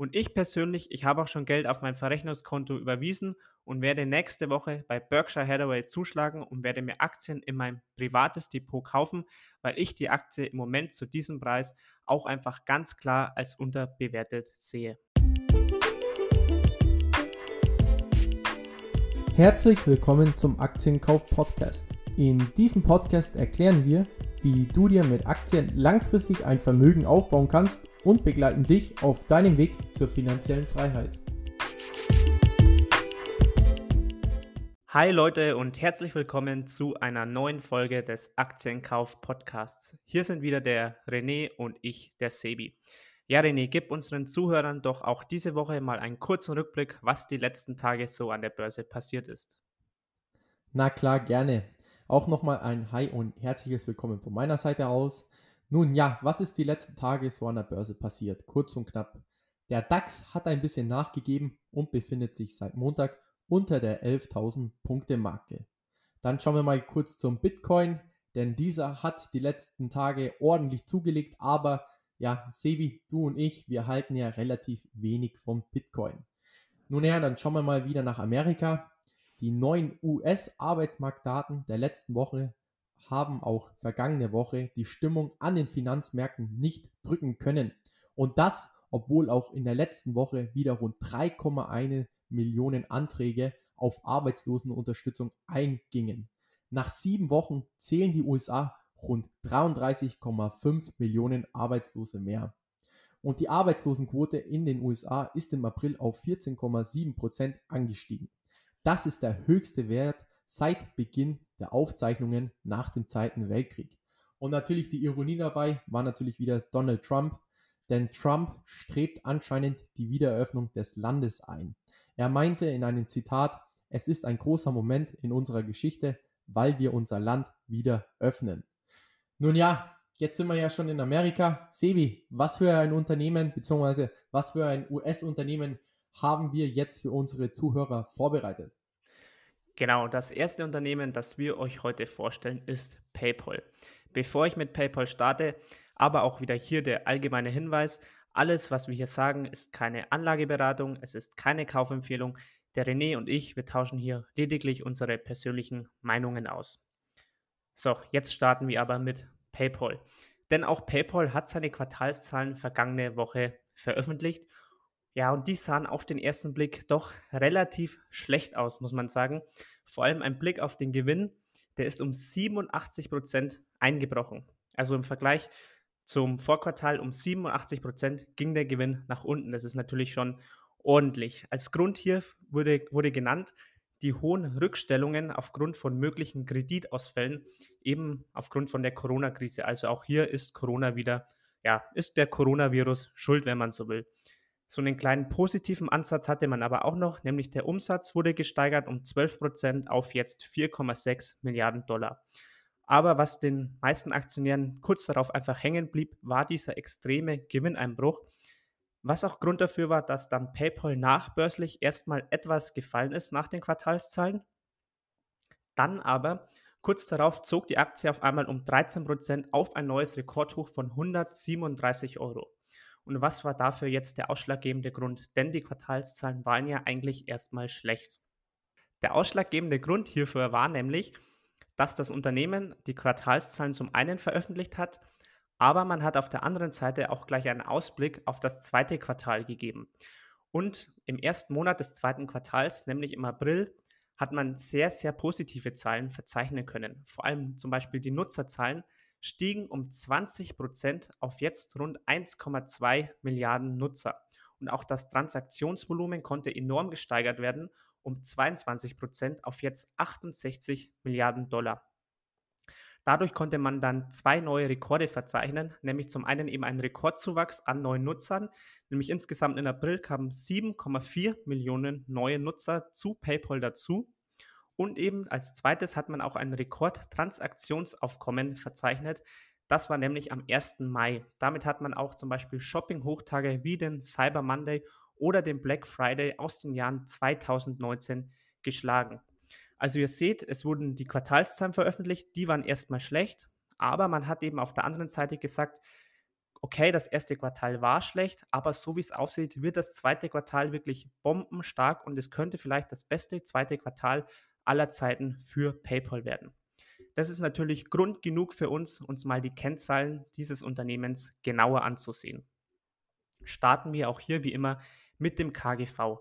Und ich persönlich, ich habe auch schon Geld auf mein Verrechnungskonto überwiesen und werde nächste Woche bei Berkshire Hathaway zuschlagen und werde mir Aktien in mein privates Depot kaufen, weil ich die Aktie im Moment zu diesem Preis auch einfach ganz klar als unterbewertet sehe. Herzlich willkommen zum Aktienkauf Podcast. In diesem Podcast erklären wir, wie du dir mit Aktien langfristig ein Vermögen aufbauen kannst und begleiten dich auf deinem Weg zur finanziellen Freiheit. Hi Leute und herzlich willkommen zu einer neuen Folge des Aktienkauf Podcasts. Hier sind wieder der René und ich, der Sebi. Ja, René, gib unseren Zuhörern doch auch diese Woche mal einen kurzen Rückblick, was die letzten Tage so an der Börse passiert ist. Na klar, gerne. Auch nochmal ein Hi und herzliches Willkommen von meiner Seite aus. Nun ja, was ist die letzten Tage so an der Börse passiert? Kurz und knapp. Der DAX hat ein bisschen nachgegeben und befindet sich seit Montag unter der 11.000 Punkte Marke. Dann schauen wir mal kurz zum Bitcoin, denn dieser hat die letzten Tage ordentlich zugelegt, aber ja, Sebi, du und ich, wir halten ja relativ wenig vom Bitcoin. Nun ja, dann schauen wir mal wieder nach Amerika. Die neuen US-Arbeitsmarktdaten der letzten Woche haben auch vergangene Woche die Stimmung an den Finanzmärkten nicht drücken können. Und das, obwohl auch in der letzten Woche wieder rund 3,1 Millionen Anträge auf Arbeitslosenunterstützung eingingen. Nach sieben Wochen zählen die USA rund 33,5 Millionen Arbeitslose mehr. Und die Arbeitslosenquote in den USA ist im April auf 14,7 Prozent angestiegen. Das ist der höchste Wert seit Beginn der Aufzeichnungen nach dem Zweiten Weltkrieg. Und natürlich die Ironie dabei war natürlich wieder Donald Trump, denn Trump strebt anscheinend die Wiedereröffnung des Landes ein. Er meinte in einem Zitat, es ist ein großer Moment in unserer Geschichte, weil wir unser Land wieder öffnen. Nun ja, jetzt sind wir ja schon in Amerika. Sebi, was für ein Unternehmen bzw. was für ein US-Unternehmen haben wir jetzt für unsere Zuhörer vorbereitet? Genau, das erste Unternehmen, das wir euch heute vorstellen, ist PayPal. Bevor ich mit PayPal starte, aber auch wieder hier der allgemeine Hinweis, alles, was wir hier sagen, ist keine Anlageberatung, es ist keine Kaufempfehlung. Der René und ich, wir tauschen hier lediglich unsere persönlichen Meinungen aus. So, jetzt starten wir aber mit PayPal. Denn auch PayPal hat seine Quartalszahlen vergangene Woche veröffentlicht ja, und die sahen auf den ersten Blick doch relativ schlecht aus, muss man sagen. Vor allem ein Blick auf den Gewinn, der ist um 87 Prozent eingebrochen. Also im Vergleich zum Vorquartal um 87 Prozent ging der Gewinn nach unten. Das ist natürlich schon ordentlich. Als Grund hier wurde, wurde genannt, die hohen Rückstellungen aufgrund von möglichen Kreditausfällen, eben aufgrund von der Corona-Krise. Also auch hier ist Corona wieder, ja, ist der Coronavirus schuld, wenn man so will. So einen kleinen positiven Ansatz hatte man aber auch noch, nämlich der Umsatz wurde gesteigert um 12 Prozent auf jetzt 4,6 Milliarden Dollar. Aber was den meisten Aktionären kurz darauf einfach hängen blieb, war dieser extreme Gewinneinbruch, was auch Grund dafür war, dass dann PayPal nachbörslich erstmal etwas gefallen ist nach den Quartalszahlen. Dann aber kurz darauf zog die Aktie auf einmal um 13 Prozent auf ein neues Rekordhoch von 137 Euro. Und was war dafür jetzt der ausschlaggebende Grund? Denn die Quartalszahlen waren ja eigentlich erstmal schlecht. Der ausschlaggebende Grund hierfür war nämlich, dass das Unternehmen die Quartalszahlen zum einen veröffentlicht hat, aber man hat auf der anderen Seite auch gleich einen Ausblick auf das zweite Quartal gegeben. Und im ersten Monat des zweiten Quartals, nämlich im April, hat man sehr, sehr positive Zahlen verzeichnen können. Vor allem zum Beispiel die Nutzerzahlen stiegen um 20 Prozent auf jetzt rund 1,2 Milliarden Nutzer. Und auch das Transaktionsvolumen konnte enorm gesteigert werden, um 22 Prozent auf jetzt 68 Milliarden Dollar. Dadurch konnte man dann zwei neue Rekorde verzeichnen, nämlich zum einen eben einen Rekordzuwachs an neuen Nutzern, nämlich insgesamt in April kamen 7,4 Millionen neue Nutzer zu PayPal dazu und eben als zweites hat man auch ein Rekordtransaktionsaufkommen verzeichnet. Das war nämlich am 1. Mai. Damit hat man auch zum Beispiel Shopping-Hochtage wie den Cyber Monday oder den Black Friday aus den Jahren 2019 geschlagen. Also ihr seht, es wurden die Quartalszahlen veröffentlicht, die waren erstmal schlecht, aber man hat eben auf der anderen Seite gesagt, okay, das erste Quartal war schlecht, aber so wie es aussieht, wird das zweite Quartal wirklich bombenstark und es könnte vielleicht das beste zweite Quartal aller Zeiten für PayPal werden. Das ist natürlich Grund genug für uns, uns mal die Kennzahlen dieses Unternehmens genauer anzusehen. Starten wir auch hier wie immer mit dem KGV.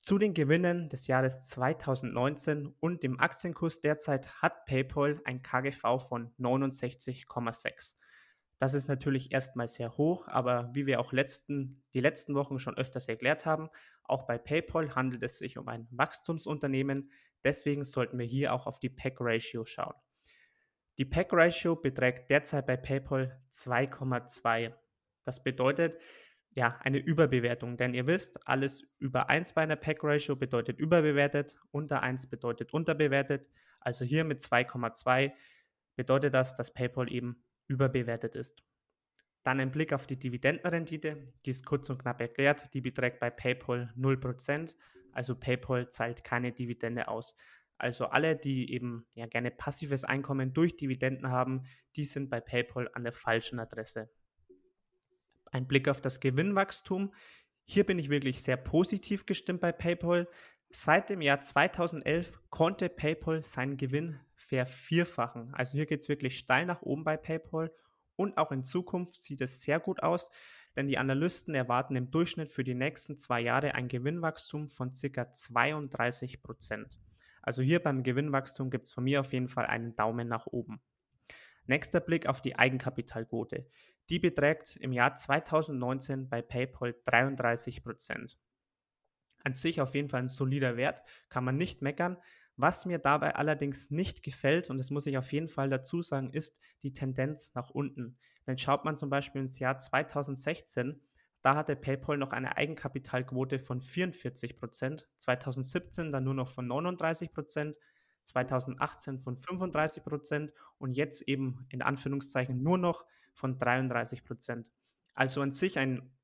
Zu den Gewinnen des Jahres 2019 und dem Aktienkurs derzeit hat PayPal ein KGV von 69,6. Das ist natürlich erstmal sehr hoch, aber wie wir auch letzten, die letzten Wochen schon öfters erklärt haben, auch bei PayPal handelt es sich um ein Wachstumsunternehmen. Deswegen sollten wir hier auch auf die PEC Ratio schauen. Die PEC Ratio beträgt derzeit bei PayPal 2,2. Das bedeutet ja eine Überbewertung, denn ihr wisst, alles über 1 bei einer PEC Ratio bedeutet überbewertet, unter 1 bedeutet unterbewertet. Also hier mit 2,2 bedeutet das, dass PayPal eben überbewertet ist. Dann ein Blick auf die Dividendenrendite, die ist kurz und knapp erklärt, die beträgt bei PayPal 0%, also PayPal zahlt keine Dividende aus. Also alle, die eben ja gerne passives Einkommen durch Dividenden haben, die sind bei PayPal an der falschen Adresse. Ein Blick auf das Gewinnwachstum. Hier bin ich wirklich sehr positiv gestimmt bei PayPal. Seit dem Jahr 2011 konnte PayPal seinen Gewinn vervierfachen. Also hier geht es wirklich steil nach oben bei PayPal und auch in Zukunft sieht es sehr gut aus, denn die Analysten erwarten im Durchschnitt für die nächsten zwei Jahre ein Gewinnwachstum von ca. 32 Prozent. Also hier beim Gewinnwachstum gibt es von mir auf jeden Fall einen Daumen nach oben. Nächster Blick auf die Eigenkapitalquote. Die beträgt im Jahr 2019 bei PayPal 33 Prozent. An sich auf jeden Fall ein solider Wert, kann man nicht meckern. Was mir dabei allerdings nicht gefällt, und das muss ich auf jeden Fall dazu sagen, ist die Tendenz nach unten. Denn schaut man zum Beispiel ins Jahr 2016, da hatte PayPal noch eine Eigenkapitalquote von 44 Prozent, 2017 dann nur noch von 39 Prozent, 2018 von 35 Prozent und jetzt eben in Anführungszeichen nur noch von 33 Prozent. Also an sich ein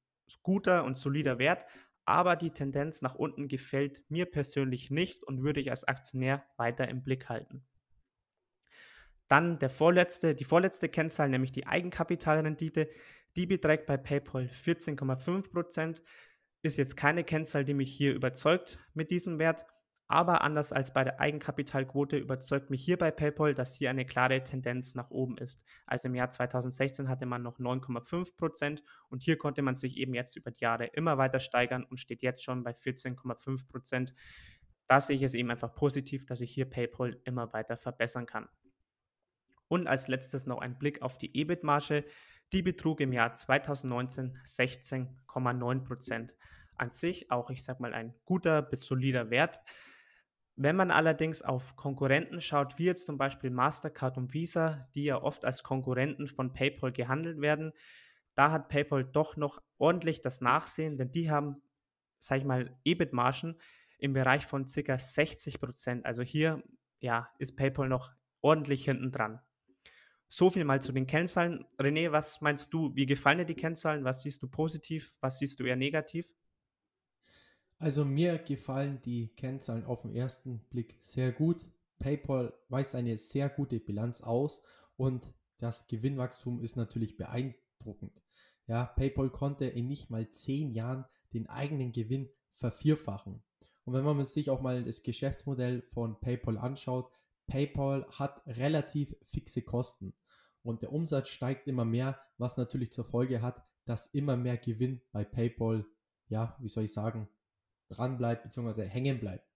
guter und solider Wert, aber die Tendenz nach unten gefällt mir persönlich nicht und würde ich als Aktionär weiter im Blick halten. Dann der vorletzte, die vorletzte Kennzahl, nämlich die Eigenkapitalrendite, die beträgt bei PayPal 14,5%. Ist jetzt keine Kennzahl, die mich hier überzeugt mit diesem Wert, aber anders als bei der Eigenkapitalquote überzeugt mich hier bei PayPal, dass hier eine klare Tendenz nach oben ist. Also im Jahr 2016 hatte man noch 9,5 Prozent und hier konnte man sich eben jetzt über die Jahre immer weiter steigern und steht jetzt schon bei 14,5 Prozent. Da sehe ich es eben einfach positiv, dass ich hier PayPal immer weiter verbessern kann. Und als letztes noch ein Blick auf die EBIT-Marge. Die betrug im Jahr 2019 16,9 Prozent. An sich auch, ich sage mal, ein guter bis solider Wert. Wenn man allerdings auf Konkurrenten schaut, wie jetzt zum Beispiel Mastercard und Visa, die ja oft als Konkurrenten von PayPal gehandelt werden, da hat PayPal doch noch ordentlich das Nachsehen, denn die haben, sag ich mal, EBIT-Margen im Bereich von ca. 60 Prozent. Also hier ja, ist PayPal noch ordentlich hinten dran. So viel mal zu den Kennzahlen. René, was meinst du? Wie gefallen dir die Kennzahlen? Was siehst du positiv? Was siehst du eher negativ? Also mir gefallen die Kennzahlen auf den ersten Blick sehr gut. PayPal weist eine sehr gute Bilanz aus und das Gewinnwachstum ist natürlich beeindruckend. Ja, PayPal konnte in nicht mal zehn Jahren den eigenen Gewinn vervierfachen. Und wenn man sich auch mal das Geschäftsmodell von PayPal anschaut, PayPal hat relativ fixe Kosten und der Umsatz steigt immer mehr, was natürlich zur Folge hat, dass immer mehr Gewinn bei PayPal, ja, wie soll ich sagen, dran bleibt bzw. hängen bleibt.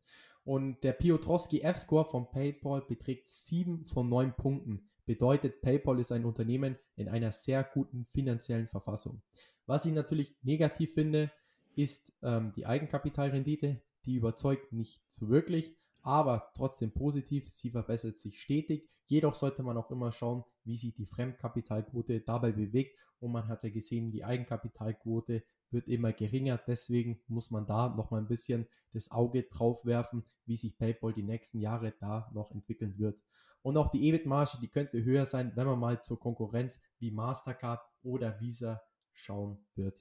Und der Piotrowski F-Score von PayPal beträgt 7 von 9 Punkten. Bedeutet, PayPal ist ein Unternehmen in einer sehr guten finanziellen Verfassung. Was ich natürlich negativ finde, ist ähm, die Eigenkapitalrendite. Die überzeugt nicht so wirklich, aber trotzdem positiv. Sie verbessert sich stetig. Jedoch sollte man auch immer schauen, wie sich die Fremdkapitalquote dabei bewegt. Und man hat ja gesehen, die Eigenkapitalquote wird immer geringer. Deswegen muss man da noch mal ein bisschen das Auge drauf werfen, wie sich PayPal die nächsten Jahre da noch entwickeln wird. Und auch die EBIT-Marge, die könnte höher sein, wenn man mal zur Konkurrenz wie Mastercard oder Visa schauen wird.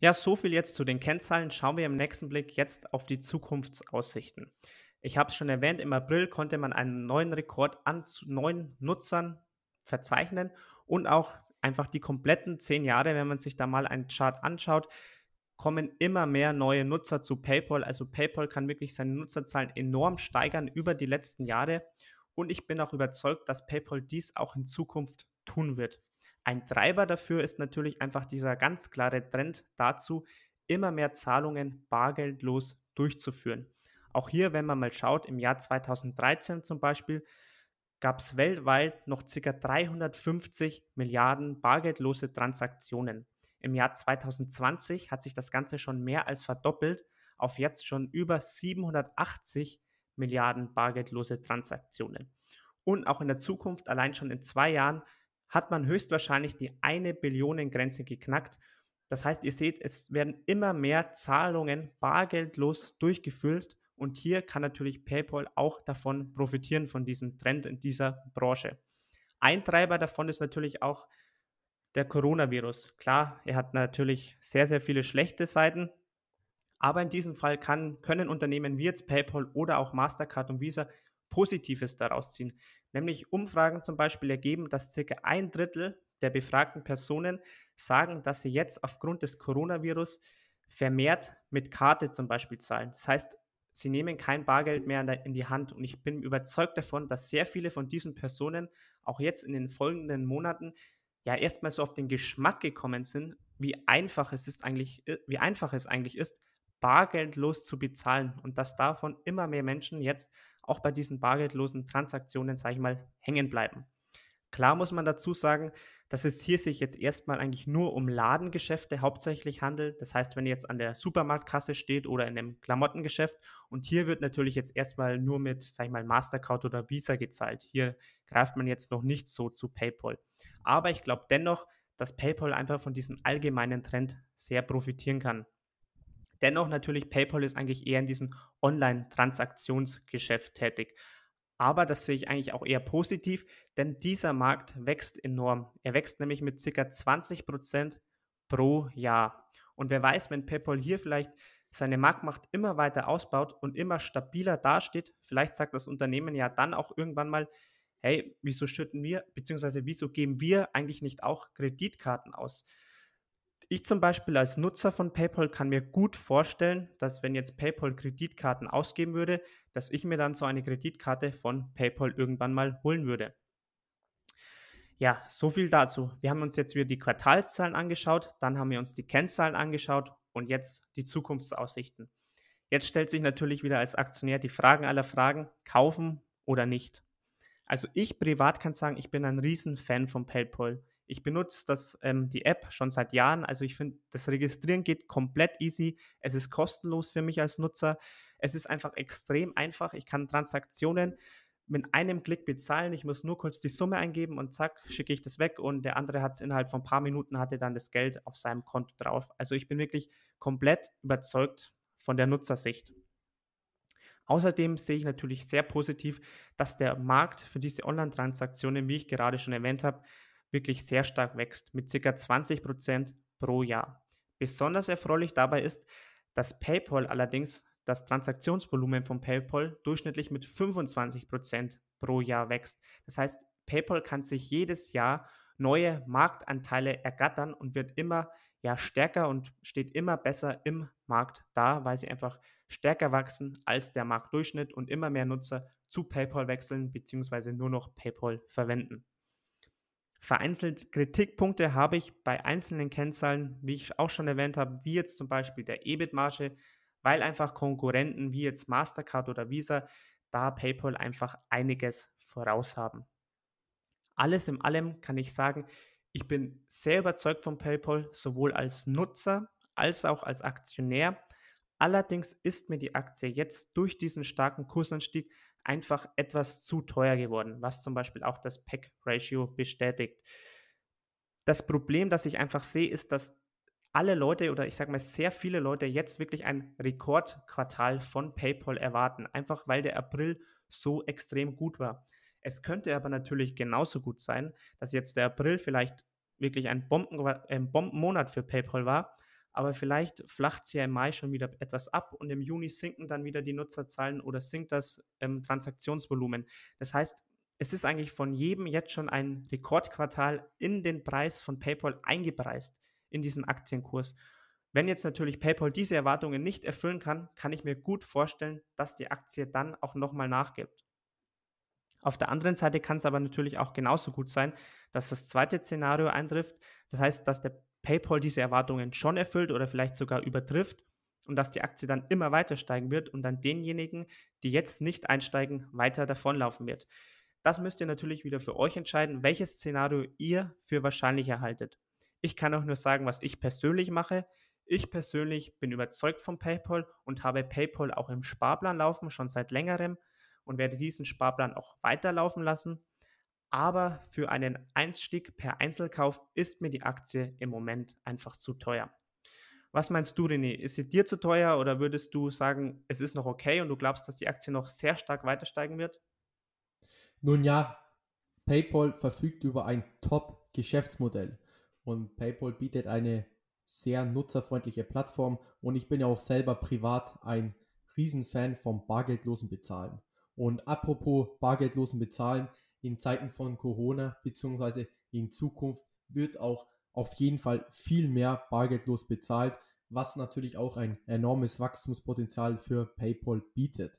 Ja, so viel jetzt zu den Kennzahlen. Schauen wir im nächsten Blick jetzt auf die Zukunftsaussichten. Ich habe es schon erwähnt, im April konnte man einen neuen Rekord an neuen Nutzern verzeichnen und auch einfach die kompletten zehn Jahre, wenn man sich da mal einen Chart anschaut, kommen immer mehr neue Nutzer zu PayPal. Also PayPal kann wirklich seine Nutzerzahlen enorm steigern über die letzten Jahre. Und ich bin auch überzeugt, dass PayPal dies auch in Zukunft tun wird. Ein Treiber dafür ist natürlich einfach dieser ganz klare Trend dazu, immer mehr Zahlungen bargeldlos durchzuführen. Auch hier, wenn man mal schaut, im Jahr 2013 zum Beispiel, gab es weltweit noch ca. 350 Milliarden bargeldlose Transaktionen. Im Jahr 2020 hat sich das Ganze schon mehr als verdoppelt auf jetzt schon über 780 Milliarden bargeldlose Transaktionen. Und auch in der Zukunft, allein schon in zwei Jahren, hat man höchstwahrscheinlich die eine Billionen Grenze geknackt. Das heißt, ihr seht, es werden immer mehr Zahlungen bargeldlos durchgeführt und hier kann natürlich PayPal auch davon profitieren, von diesem Trend in dieser Branche. Ein Treiber davon ist natürlich auch der Coronavirus. Klar, er hat natürlich sehr, sehr viele schlechte Seiten, aber in diesem Fall kann, können Unternehmen wie jetzt PayPal oder auch Mastercard und Visa Positives daraus ziehen. Nämlich Umfragen zum Beispiel ergeben, dass circa ein Drittel der befragten Personen sagen, dass sie jetzt aufgrund des Coronavirus vermehrt mit Karte zum Beispiel zahlen. Das heißt, sie nehmen kein Bargeld mehr in die Hand. Und ich bin überzeugt davon, dass sehr viele von diesen Personen auch jetzt in den folgenden Monaten ja erstmal so auf den Geschmack gekommen sind, wie einfach es ist eigentlich, wie einfach es eigentlich ist, bargeldlos zu bezahlen. Und dass davon immer mehr Menschen jetzt auch bei diesen bargeldlosen Transaktionen, sage ich mal, hängen bleiben. Klar muss man dazu sagen, dass es hier sich jetzt erstmal eigentlich nur um Ladengeschäfte hauptsächlich handelt. Das heißt, wenn ihr jetzt an der Supermarktkasse steht oder in einem Klamottengeschäft und hier wird natürlich jetzt erstmal nur mit, sag ich mal, Mastercard oder Visa gezahlt. Hier greift man jetzt noch nicht so zu PayPal. Aber ich glaube dennoch, dass PayPal einfach von diesem allgemeinen Trend sehr profitieren kann. Dennoch natürlich, PayPal ist eigentlich eher in diesem Online-Transaktionsgeschäft tätig. Aber das sehe ich eigentlich auch eher positiv, denn dieser Markt wächst enorm. Er wächst nämlich mit ca. 20% pro Jahr. Und wer weiß, wenn PayPal hier vielleicht seine Marktmacht immer weiter ausbaut und immer stabiler dasteht, vielleicht sagt das Unternehmen ja dann auch irgendwann mal, hey, wieso schütten wir, beziehungsweise wieso geben wir eigentlich nicht auch Kreditkarten aus? Ich zum Beispiel als Nutzer von PayPal kann mir gut vorstellen, dass wenn jetzt PayPal Kreditkarten ausgeben würde, dass ich mir dann so eine Kreditkarte von PayPal irgendwann mal holen würde. Ja, so viel dazu. Wir haben uns jetzt wieder die Quartalszahlen angeschaut, dann haben wir uns die Kennzahlen angeschaut und jetzt die Zukunftsaussichten. Jetzt stellt sich natürlich wieder als Aktionär die Fragen aller Fragen, kaufen oder nicht. Also ich privat kann sagen, ich bin ein Riesenfan von PayPal. Ich benutze das, ähm, die App schon seit Jahren. Also ich finde, das Registrieren geht komplett easy. Es ist kostenlos für mich als Nutzer. Es ist einfach extrem einfach. Ich kann Transaktionen mit einem Klick bezahlen. Ich muss nur kurz die Summe eingeben und zack, schicke ich das weg und der andere hat es innerhalb von ein paar Minuten, hatte dann das Geld auf seinem Konto drauf. Also ich bin wirklich komplett überzeugt von der Nutzersicht. Außerdem sehe ich natürlich sehr positiv, dass der Markt für diese Online-Transaktionen, wie ich gerade schon erwähnt habe, wirklich sehr stark wächst, mit ca. 20% pro Jahr. Besonders erfreulich dabei ist, dass PayPal allerdings das Transaktionsvolumen von PayPal durchschnittlich mit 25% pro Jahr wächst. Das heißt, PayPal kann sich jedes Jahr neue Marktanteile ergattern und wird immer ja, stärker und steht immer besser im Markt da, weil sie einfach stärker wachsen als der Marktdurchschnitt und immer mehr Nutzer zu PayPal wechseln bzw. nur noch PayPal verwenden. Vereinzelt Kritikpunkte habe ich bei einzelnen Kennzahlen, wie ich auch schon erwähnt habe, wie jetzt zum Beispiel der EBIT-Marge, weil einfach Konkurrenten wie jetzt Mastercard oder Visa da PayPal einfach einiges voraus haben. Alles in allem kann ich sagen, ich bin sehr überzeugt von PayPal, sowohl als Nutzer als auch als Aktionär. Allerdings ist mir die Aktie jetzt durch diesen starken Kursanstieg einfach etwas zu teuer geworden, was zum Beispiel auch das PEC-Ratio bestätigt. Das Problem, das ich einfach sehe, ist, dass alle Leute oder ich sage mal sehr viele Leute jetzt wirklich ein Rekordquartal von PayPal erwarten, einfach weil der April so extrem gut war. Es könnte aber natürlich genauso gut sein, dass jetzt der April vielleicht wirklich ein, Bomben, ein Bombenmonat für PayPal war aber vielleicht flacht es ja im Mai schon wieder etwas ab und im Juni sinken dann wieder die Nutzerzahlen oder sinkt das ähm, Transaktionsvolumen. Das heißt, es ist eigentlich von jedem jetzt schon ein Rekordquartal in den Preis von PayPal eingepreist, in diesen Aktienkurs. Wenn jetzt natürlich PayPal diese Erwartungen nicht erfüllen kann, kann ich mir gut vorstellen, dass die Aktie dann auch nochmal nachgibt. Auf der anderen Seite kann es aber natürlich auch genauso gut sein, dass das zweite Szenario eintrifft. Das heißt, dass der PayPal diese Erwartungen schon erfüllt oder vielleicht sogar übertrifft und dass die Aktie dann immer weiter steigen wird und dann denjenigen, die jetzt nicht einsteigen, weiter davonlaufen wird. Das müsst ihr natürlich wieder für euch entscheiden, welches Szenario ihr für wahrscheinlich erhaltet. Ich kann auch nur sagen, was ich persönlich mache. Ich persönlich bin überzeugt von PayPal und habe PayPal auch im Sparplan laufen, schon seit längerem und werde diesen Sparplan auch weiterlaufen lassen. Aber für einen Einstieg per Einzelkauf ist mir die Aktie im Moment einfach zu teuer. Was meinst du, René? Ist sie dir zu teuer oder würdest du sagen, es ist noch okay und du glaubst, dass die Aktie noch sehr stark weiter steigen wird? Nun ja, PayPal verfügt über ein Top-Geschäftsmodell und PayPal bietet eine sehr nutzerfreundliche Plattform und ich bin ja auch selber privat ein Riesenfan vom bargeldlosen Bezahlen. Und apropos bargeldlosen Bezahlen, in Zeiten von Corona bzw. in Zukunft wird auch auf jeden Fall viel mehr bargeldlos bezahlt, was natürlich auch ein enormes Wachstumspotenzial für PayPal bietet.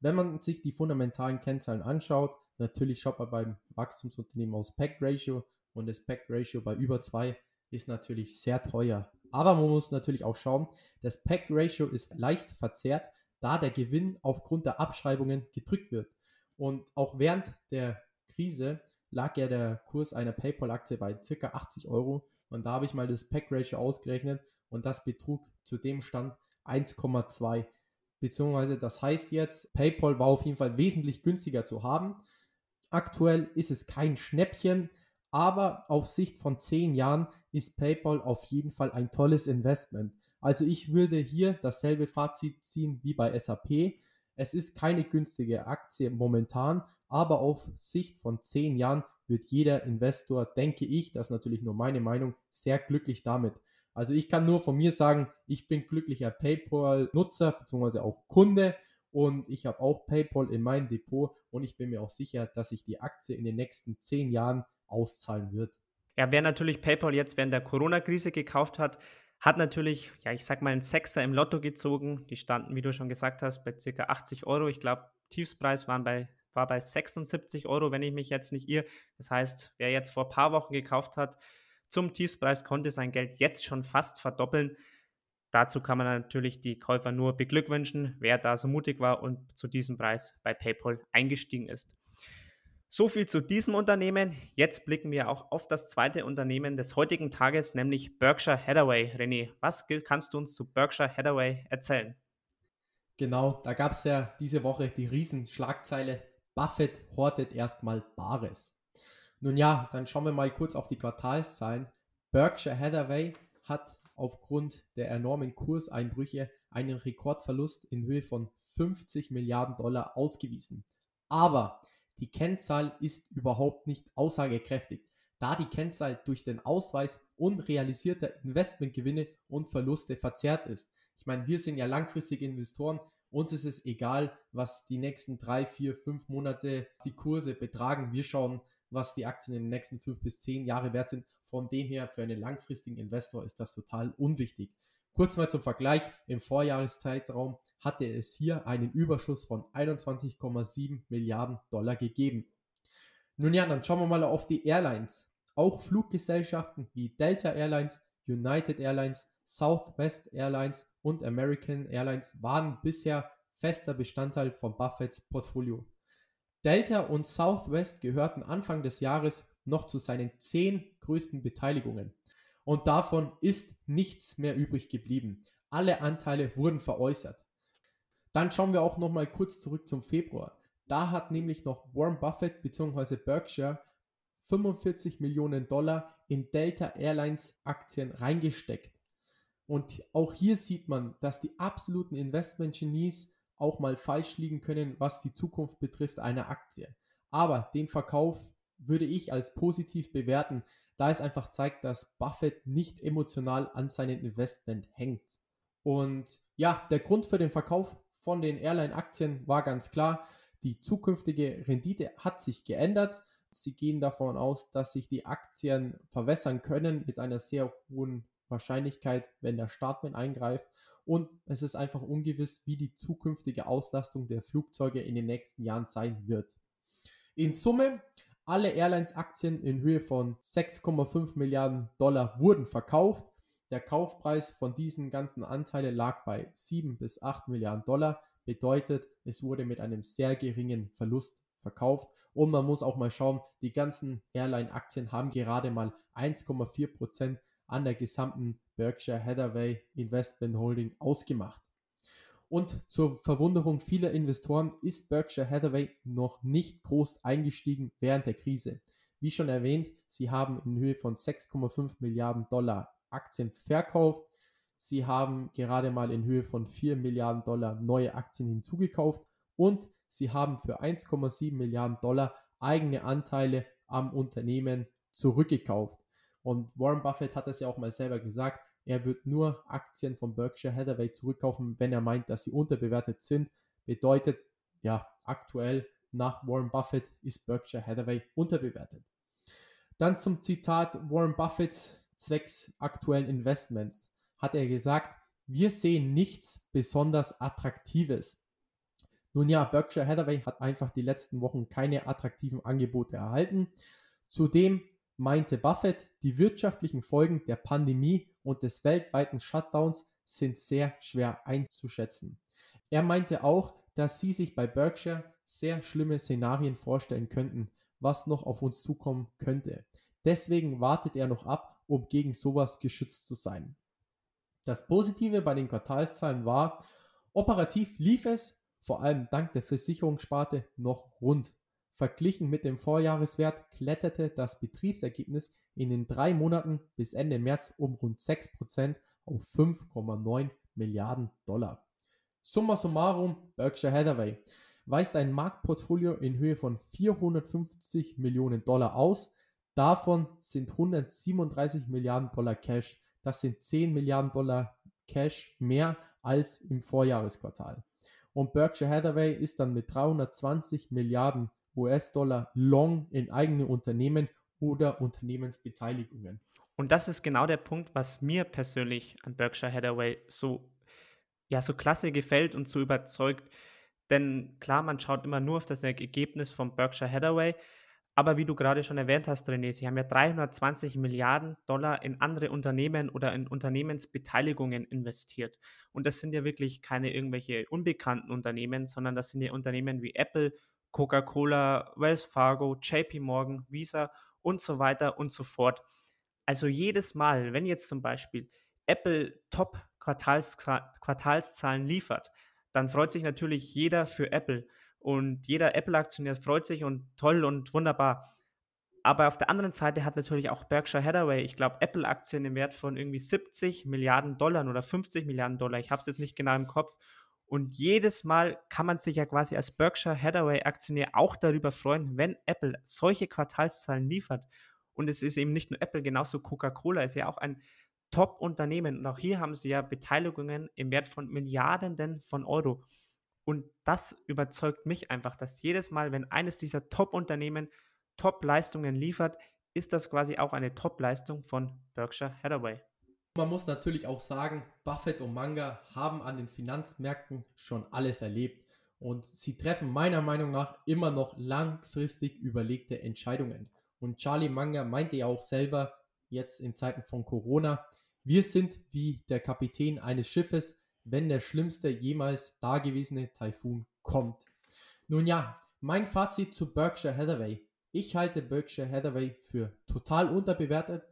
Wenn man sich die fundamentalen Kennzahlen anschaut, natürlich schaut man beim Wachstumsunternehmen aus Pack Ratio und das Pack Ratio bei über 2 ist natürlich sehr teuer. Aber man muss natürlich auch schauen, das Pack Ratio ist leicht verzerrt, da der Gewinn aufgrund der Abschreibungen gedrückt wird. Und auch während der Krise lag ja der Kurs einer PayPal-Aktie bei ca. 80 Euro. Und da habe ich mal das Pack-Ratio ausgerechnet und das betrug zu dem Stand 1,2. Beziehungsweise das heißt jetzt, PayPal war auf jeden Fall wesentlich günstiger zu haben. Aktuell ist es kein Schnäppchen, aber auf Sicht von 10 Jahren ist PayPal auf jeden Fall ein tolles Investment. Also ich würde hier dasselbe Fazit ziehen wie bei SAP. Es ist keine günstige Aktie momentan, aber auf Sicht von 10 Jahren wird jeder Investor, denke ich, das ist natürlich nur meine Meinung, sehr glücklich damit. Also ich kann nur von mir sagen, ich bin glücklicher PayPal-Nutzer bzw. auch Kunde und ich habe auch PayPal in meinem Depot und ich bin mir auch sicher, dass sich die Aktie in den nächsten 10 Jahren auszahlen wird. Ja, wer natürlich PayPal jetzt während der Corona-Krise gekauft hat, hat natürlich, ja, ich sag mal, einen Sechser im Lotto gezogen. Die standen, wie du schon gesagt hast, bei ca. 80 Euro. Ich glaube, Tiefspreis waren bei, war bei 76 Euro, wenn ich mich jetzt nicht irre. Das heißt, wer jetzt vor ein paar Wochen gekauft hat, zum Tiefspreis konnte sein Geld jetzt schon fast verdoppeln. Dazu kann man natürlich die Käufer nur beglückwünschen, wer da so mutig war und zu diesem Preis bei PayPal eingestiegen ist. So viel zu diesem Unternehmen. Jetzt blicken wir auch auf das zweite Unternehmen des heutigen Tages, nämlich Berkshire Hathaway. René, was kannst du uns zu Berkshire Hathaway erzählen? Genau, da gab es ja diese Woche die Riesenschlagzeile, Buffett hortet erstmal Bares. Nun ja, dann schauen wir mal kurz auf die Quartalszahlen. Berkshire Hathaway hat aufgrund der enormen Kurseinbrüche einen Rekordverlust in Höhe von 50 Milliarden Dollar ausgewiesen. Aber die Kennzahl ist überhaupt nicht aussagekräftig, da die Kennzahl durch den Ausweis unrealisierter Investmentgewinne und Verluste verzerrt ist. Ich meine, wir sind ja langfristige Investoren, uns ist es egal, was die nächsten drei, vier, fünf Monate die Kurse betragen. Wir schauen, was die Aktien in den nächsten fünf bis zehn Jahre wert sind. Von dem her, für einen langfristigen Investor ist das total unwichtig. Kurz mal zum Vergleich, im Vorjahreszeitraum hatte es hier einen Überschuss von 21,7 Milliarden Dollar gegeben. Nun ja, dann schauen wir mal auf die Airlines. Auch Fluggesellschaften wie Delta Airlines, United Airlines, Southwest Airlines und American Airlines waren bisher fester Bestandteil von Buffetts Portfolio. Delta und Southwest gehörten Anfang des Jahres noch zu seinen zehn größten Beteiligungen. Und davon ist nichts mehr übrig geblieben. Alle Anteile wurden veräußert. Dann schauen wir auch noch mal kurz zurück zum Februar. Da hat nämlich noch Warren Buffett bzw. Berkshire 45 Millionen Dollar in Delta Airlines Aktien reingesteckt. Und auch hier sieht man, dass die absoluten Investment-Genies auch mal falsch liegen können, was die Zukunft betrifft einer Aktie. Aber den Verkauf würde ich als positiv bewerten, da es einfach zeigt, dass Buffett nicht emotional an seinem Investment hängt. Und ja, der Grund für den Verkauf von den Airline-Aktien war ganz klar. Die zukünftige Rendite hat sich geändert. Sie gehen davon aus, dass sich die Aktien verwässern können mit einer sehr hohen Wahrscheinlichkeit, wenn der Staat eingreift. Und es ist einfach ungewiss, wie die zukünftige Auslastung der Flugzeuge in den nächsten Jahren sein wird. In Summe, alle Airlines-Aktien in Höhe von 6,5 Milliarden Dollar wurden verkauft. Der Kaufpreis von diesen ganzen Anteilen lag bei 7 bis 8 Milliarden Dollar. Bedeutet, es wurde mit einem sehr geringen Verlust verkauft. Und man muss auch mal schauen, die ganzen Airline-Aktien haben gerade mal 1,4 Prozent an der gesamten Berkshire Hathaway Investment Holding ausgemacht. Und zur Verwunderung vieler Investoren ist Berkshire Hathaway noch nicht groß eingestiegen während der Krise. Wie schon erwähnt, sie haben in Höhe von 6,5 Milliarden Dollar Aktien verkauft. Sie haben gerade mal in Höhe von 4 Milliarden Dollar neue Aktien hinzugekauft und sie haben für 1,7 Milliarden Dollar eigene Anteile am Unternehmen zurückgekauft. Und Warren Buffett hat es ja auch mal selber gesagt, er wird nur Aktien von Berkshire Hathaway zurückkaufen, wenn er meint, dass sie unterbewertet sind. Bedeutet, ja, aktuell nach Warren Buffett ist Berkshire Hathaway unterbewertet. Dann zum Zitat Warren Buffetts zwecks aktuellen Investments hat er gesagt, wir sehen nichts besonders Attraktives. Nun ja, Berkshire Hathaway hat einfach die letzten Wochen keine attraktiven Angebote erhalten. Zudem meinte Buffett, die wirtschaftlichen Folgen der Pandemie und des weltweiten Shutdowns sind sehr schwer einzuschätzen. Er meinte auch, dass sie sich bei Berkshire sehr schlimme Szenarien vorstellen könnten, was noch auf uns zukommen könnte. Deswegen wartet er noch ab, um gegen sowas geschützt zu sein. Das Positive bei den Quartalszahlen war, operativ lief es, vor allem dank der Versicherungssparte, noch rund. Verglichen mit dem Vorjahreswert kletterte das Betriebsergebnis in den drei Monaten bis Ende März um rund 6% auf 5,9 Milliarden Dollar. Summa summarum, Berkshire Hathaway weist ein Marktportfolio in Höhe von 450 Millionen Dollar aus. Davon sind 137 Milliarden Dollar Cash. Das sind 10 Milliarden Dollar Cash mehr als im Vorjahresquartal. Und Berkshire Hathaway ist dann mit 320 Milliarden US-Dollar long in eigene Unternehmen oder Unternehmensbeteiligungen. Und das ist genau der Punkt, was mir persönlich an Berkshire Hathaway so, ja, so klasse gefällt und so überzeugt. Denn klar, man schaut immer nur auf das Ergebnis von Berkshire Hathaway. Aber wie du gerade schon erwähnt hast, René, sie haben ja 320 Milliarden Dollar in andere Unternehmen oder in Unternehmensbeteiligungen investiert. Und das sind ja wirklich keine irgendwelche unbekannten Unternehmen, sondern das sind ja Unternehmen wie Apple, Coca-Cola, Wells Fargo, JP Morgan, Visa und so weiter und so fort. Also jedes Mal, wenn jetzt zum Beispiel Apple Top-Quartalszahlen liefert, dann freut sich natürlich jeder für Apple und jeder Apple-Aktionär freut sich und toll und wunderbar. Aber auf der anderen Seite hat natürlich auch Berkshire Hathaway, ich glaube, Apple-Aktien im Wert von irgendwie 70 Milliarden Dollar oder 50 Milliarden Dollar. Ich habe es jetzt nicht genau im Kopf. Und jedes Mal kann man sich ja quasi als Berkshire Hathaway Aktionär auch darüber freuen, wenn Apple solche Quartalszahlen liefert. Und es ist eben nicht nur Apple, genauso Coca-Cola ist ja auch ein Top-Unternehmen. Und auch hier haben sie ja Beteiligungen im Wert von Milliarden von Euro. Und das überzeugt mich einfach, dass jedes Mal, wenn eines dieser Top-Unternehmen Top-Leistungen liefert, ist das quasi auch eine Top-Leistung von Berkshire Hathaway. Man muss natürlich auch sagen, Buffett und Manga haben an den Finanzmärkten schon alles erlebt und sie treffen meiner Meinung nach immer noch langfristig überlegte Entscheidungen. Und Charlie Manga meinte ja auch selber, jetzt in Zeiten von Corona, wir sind wie der Kapitän eines Schiffes, wenn der schlimmste jemals dagewesene Taifun kommt. Nun ja, mein Fazit zu Berkshire Hathaway. Ich halte Berkshire Hathaway für total unterbewertet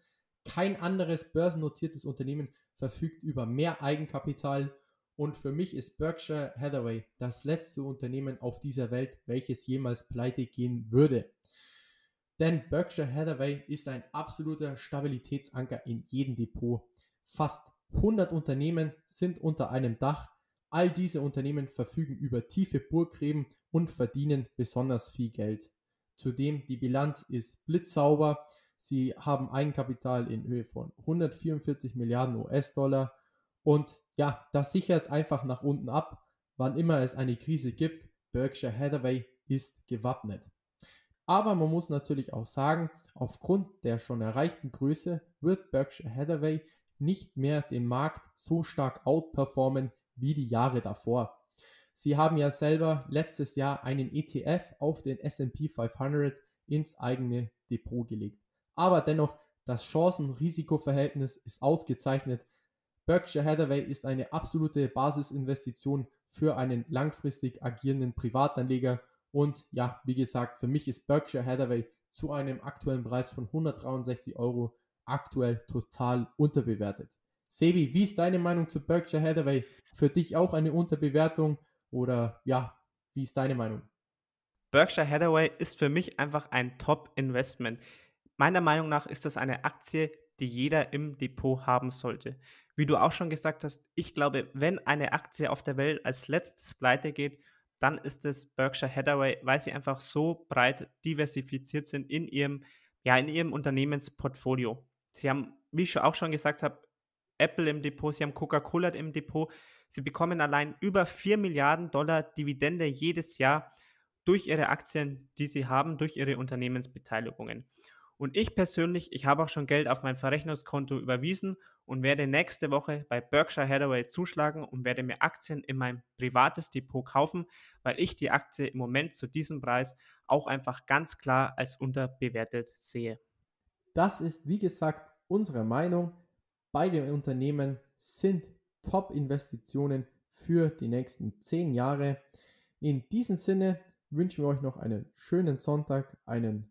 kein anderes börsennotiertes Unternehmen verfügt über mehr Eigenkapital und für mich ist Berkshire Hathaway das letzte Unternehmen auf dieser Welt, welches jemals pleite gehen würde. Denn Berkshire Hathaway ist ein absoluter Stabilitätsanker in jedem Depot. Fast 100 Unternehmen sind unter einem Dach. All diese Unternehmen verfügen über tiefe Burggräben und verdienen besonders viel Geld. Zudem die Bilanz ist blitzsauber. Sie haben Eigenkapital in Höhe von 144 Milliarden US-Dollar. Und ja, das sichert einfach nach unten ab, wann immer es eine Krise gibt. Berkshire Hathaway ist gewappnet. Aber man muss natürlich auch sagen, aufgrund der schon erreichten Größe wird Berkshire Hathaway nicht mehr den Markt so stark outperformen wie die Jahre davor. Sie haben ja selber letztes Jahr einen ETF auf den SP 500 ins eigene Depot gelegt. Aber dennoch, das Chancen-Risiko-Verhältnis ist ausgezeichnet. Berkshire Hathaway ist eine absolute Basisinvestition für einen langfristig agierenden Privatanleger. Und ja, wie gesagt, für mich ist Berkshire Hathaway zu einem aktuellen Preis von 163 Euro aktuell total unterbewertet. Sebi, wie ist deine Meinung zu Berkshire Hathaway? Für dich auch eine Unterbewertung oder ja, wie ist deine Meinung? Berkshire Hathaway ist für mich einfach ein Top-Investment. Meiner Meinung nach ist das eine Aktie, die jeder im Depot haben sollte. Wie du auch schon gesagt hast, ich glaube, wenn eine Aktie auf der Welt als letztes pleite geht, dann ist es Berkshire Hathaway, weil sie einfach so breit diversifiziert sind in ihrem, ja, in ihrem Unternehmensportfolio. Sie haben, wie ich auch schon gesagt habe, Apple im Depot, sie haben Coca-Cola im Depot. Sie bekommen allein über 4 Milliarden Dollar Dividende jedes Jahr durch ihre Aktien, die sie haben, durch ihre Unternehmensbeteiligungen. Und ich persönlich, ich habe auch schon Geld auf mein Verrechnungskonto überwiesen und werde nächste Woche bei Berkshire Hathaway zuschlagen und werde mir Aktien in mein privates Depot kaufen, weil ich die Aktie im Moment zu diesem Preis auch einfach ganz klar als unterbewertet sehe. Das ist, wie gesagt, unsere Meinung. Beide Unternehmen sind Top-Investitionen für die nächsten zehn Jahre. In diesem Sinne wünschen wir euch noch einen schönen Sonntag, einen